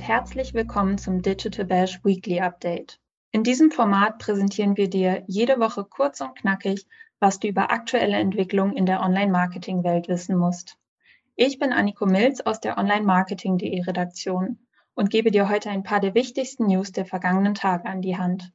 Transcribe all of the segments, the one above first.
herzlich willkommen zum Digital Bash Weekly Update. In diesem Format präsentieren wir dir jede Woche kurz und knackig, was du über aktuelle Entwicklungen in der Online-Marketing-Welt wissen musst. Ich bin Anniko Milz aus der Online-Marketing.de Redaktion und gebe dir heute ein paar der wichtigsten News der vergangenen Tage an die Hand.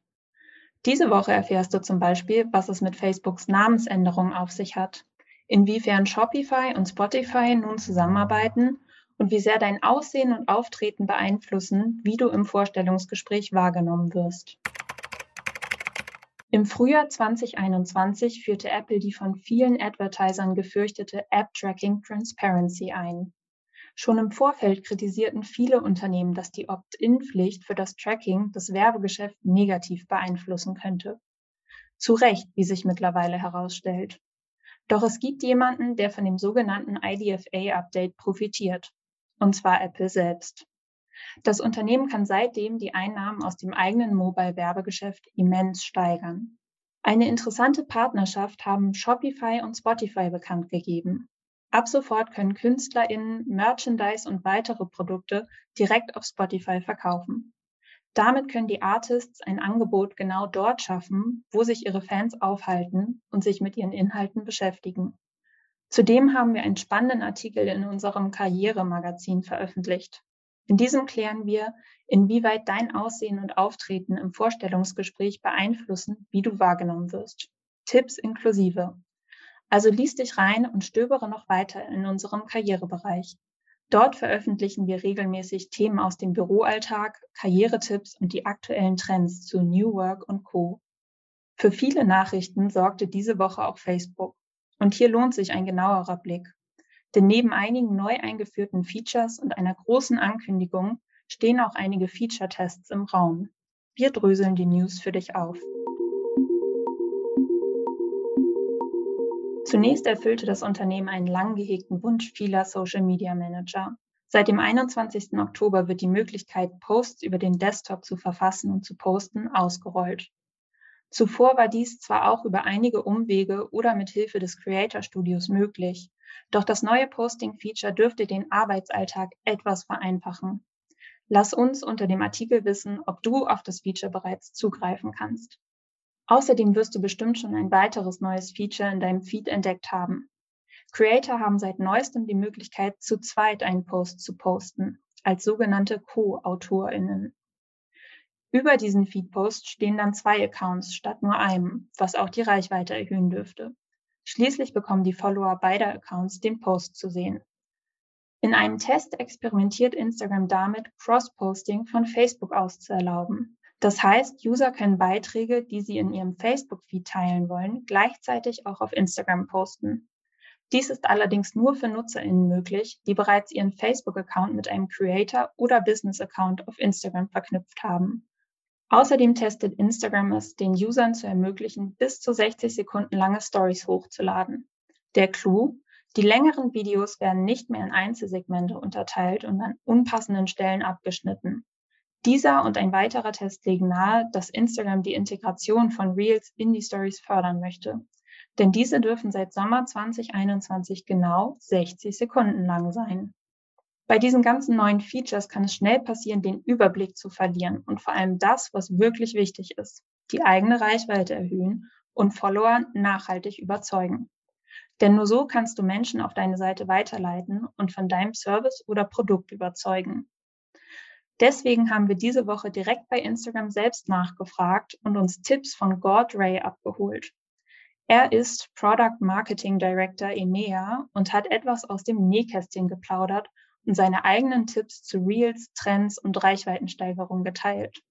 Diese Woche erfährst du zum Beispiel, was es mit Facebooks Namensänderung auf sich hat, inwiefern Shopify und Spotify nun zusammenarbeiten und wie sehr dein Aussehen und Auftreten beeinflussen, wie du im Vorstellungsgespräch wahrgenommen wirst. Im Frühjahr 2021 führte Apple die von vielen Advertisern gefürchtete App Tracking Transparency ein. Schon im Vorfeld kritisierten viele Unternehmen, dass die Opt-in-Pflicht für das Tracking das Werbegeschäft negativ beeinflussen könnte. Zu Recht, wie sich mittlerweile herausstellt. Doch es gibt jemanden, der von dem sogenannten IDFA-Update profitiert und zwar Apple selbst. Das Unternehmen kann seitdem die Einnahmen aus dem eigenen Mobile-Werbegeschäft immens steigern. Eine interessante Partnerschaft haben Shopify und Spotify bekannt gegeben. Ab sofort können KünstlerInnen Merchandise und weitere Produkte direkt auf Spotify verkaufen. Damit können die Artists ein Angebot genau dort schaffen, wo sich ihre Fans aufhalten und sich mit ihren Inhalten beschäftigen. Zudem haben wir einen spannenden Artikel in unserem Karrieremagazin veröffentlicht. In diesem klären wir, inwieweit dein Aussehen und Auftreten im Vorstellungsgespräch beeinflussen, wie du wahrgenommen wirst. Tipps inklusive. Also lies dich rein und stöbere noch weiter in unserem Karrierebereich. Dort veröffentlichen wir regelmäßig Themen aus dem Büroalltag, Karrieretipps und die aktuellen Trends zu New Work und Co. Für viele Nachrichten sorgte diese Woche auch Facebook. Und hier lohnt sich ein genauerer Blick. Denn neben einigen neu eingeführten Features und einer großen Ankündigung stehen auch einige Feature-Tests im Raum. Wir dröseln die News für dich auf. Zunächst erfüllte das Unternehmen einen lang gehegten Wunsch vieler Social Media Manager. Seit dem 21. Oktober wird die Möglichkeit, Posts über den Desktop zu verfassen und zu posten, ausgerollt. Zuvor war dies zwar auch über einige Umwege oder mit Hilfe des Creator Studios möglich, doch das neue Posting-Feature dürfte den Arbeitsalltag etwas vereinfachen. Lass uns unter dem Artikel wissen, ob du auf das Feature bereits zugreifen kannst. Außerdem wirst du bestimmt schon ein weiteres neues Feature in deinem Feed entdeckt haben. Creator haben seit neuestem die Möglichkeit, zu zweit einen Post zu posten, als sogenannte Co-AutorInnen. Über diesen Feedpost stehen dann zwei Accounts statt nur einem, was auch die Reichweite erhöhen dürfte. Schließlich bekommen die Follower beider Accounts den Post zu sehen. In einem Test experimentiert Instagram damit, Cross-Posting von Facebook aus zu erlauben. Das heißt, User können Beiträge, die sie in ihrem Facebook-Feed teilen wollen, gleichzeitig auch auf Instagram posten. Dies ist allerdings nur für NutzerInnen möglich, die bereits ihren Facebook-Account mit einem Creator- oder Business-Account auf Instagram verknüpft haben. Außerdem testet Instagram es, den Usern zu ermöglichen, bis zu 60 Sekunden lange Stories hochzuladen. Der Clou, die längeren Videos werden nicht mehr in Einzelsegmente unterteilt und an unpassenden Stellen abgeschnitten. Dieser und ein weiterer Test legen nahe, dass Instagram die Integration von Reels in die Stories fördern möchte. Denn diese dürfen seit Sommer 2021 genau 60 Sekunden lang sein. Bei diesen ganzen neuen Features kann es schnell passieren, den Überblick zu verlieren und vor allem das, was wirklich wichtig ist, die eigene Reichweite erhöhen und Follower nachhaltig überzeugen. Denn nur so kannst du Menschen auf deine Seite weiterleiten und von deinem Service oder Produkt überzeugen. Deswegen haben wir diese Woche direkt bei Instagram selbst nachgefragt und uns Tipps von Gord Ray abgeholt. Er ist Product Marketing Director EMEA und hat etwas aus dem Nähkästchen geplaudert und seine eigenen Tipps zu Reels, Trends und Reichweitensteigerung geteilt.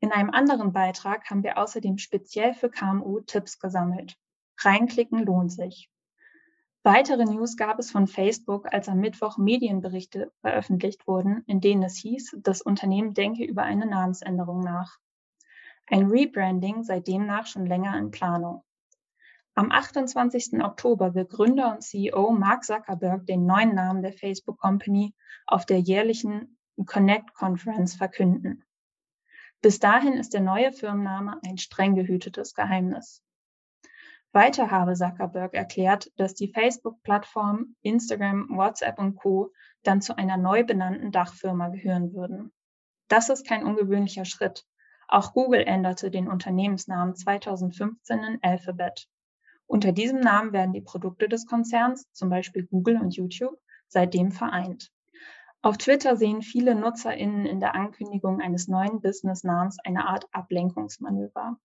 In einem anderen Beitrag haben wir außerdem speziell für KMU Tipps gesammelt. Reinklicken lohnt sich. Weitere News gab es von Facebook, als am Mittwoch Medienberichte veröffentlicht wurden, in denen es hieß, das Unternehmen denke über eine Namensänderung nach. Ein Rebranding sei demnach schon länger in Planung. Am 28. Oktober will Gründer und CEO Mark Zuckerberg den neuen Namen der Facebook Company auf der jährlichen Connect Conference verkünden. Bis dahin ist der neue Firmenname ein streng gehütetes Geheimnis. Weiter habe Zuckerberg erklärt, dass die Facebook-Plattform, Instagram, WhatsApp und Co. dann zu einer neu benannten Dachfirma gehören würden. Das ist kein ungewöhnlicher Schritt. Auch Google änderte den Unternehmensnamen 2015 in Alphabet. Unter diesem Namen werden die Produkte des Konzerns, zum Beispiel Google und YouTube, seitdem vereint. Auf Twitter sehen viele NutzerInnen in der Ankündigung eines neuen Business-Namens eine Art Ablenkungsmanöver.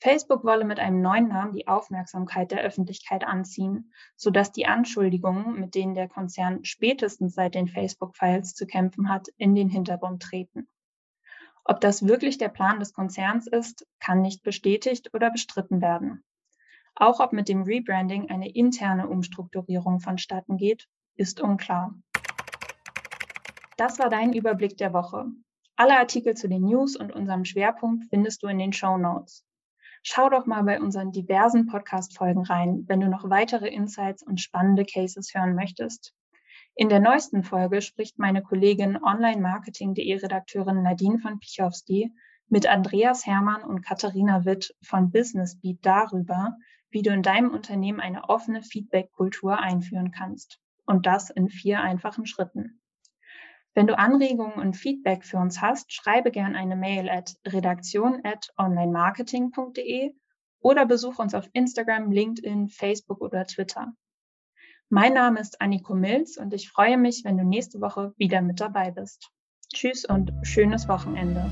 Facebook wolle mit einem neuen Namen die Aufmerksamkeit der Öffentlichkeit anziehen, sodass die Anschuldigungen, mit denen der Konzern spätestens seit den Facebook-Files zu kämpfen hat, in den Hintergrund treten. Ob das wirklich der Plan des Konzerns ist, kann nicht bestätigt oder bestritten werden. Auch ob mit dem Rebranding eine interne Umstrukturierung vonstatten geht, ist unklar. Das war dein Überblick der Woche. Alle Artikel zu den News und unserem Schwerpunkt findest du in den Show Notes. Schau doch mal bei unseren diversen Podcast-Folgen rein, wenn du noch weitere Insights und spannende Cases hören möchtest. In der neuesten Folge spricht meine Kollegin Online-Marketing.de Redakteurin Nadine von Pichowski mit Andreas Hermann und Katharina Witt von Business Beat darüber, wie du in deinem Unternehmen eine offene Feedback-Kultur einführen kannst. Und das in vier einfachen Schritten. Wenn du Anregungen und Feedback für uns hast, schreibe gern eine Mail at redaktion at onlinemarketing.de oder besuch uns auf Instagram, LinkedIn, Facebook oder Twitter. Mein Name ist Anniko Milz und ich freue mich, wenn du nächste Woche wieder mit dabei bist. Tschüss und schönes Wochenende.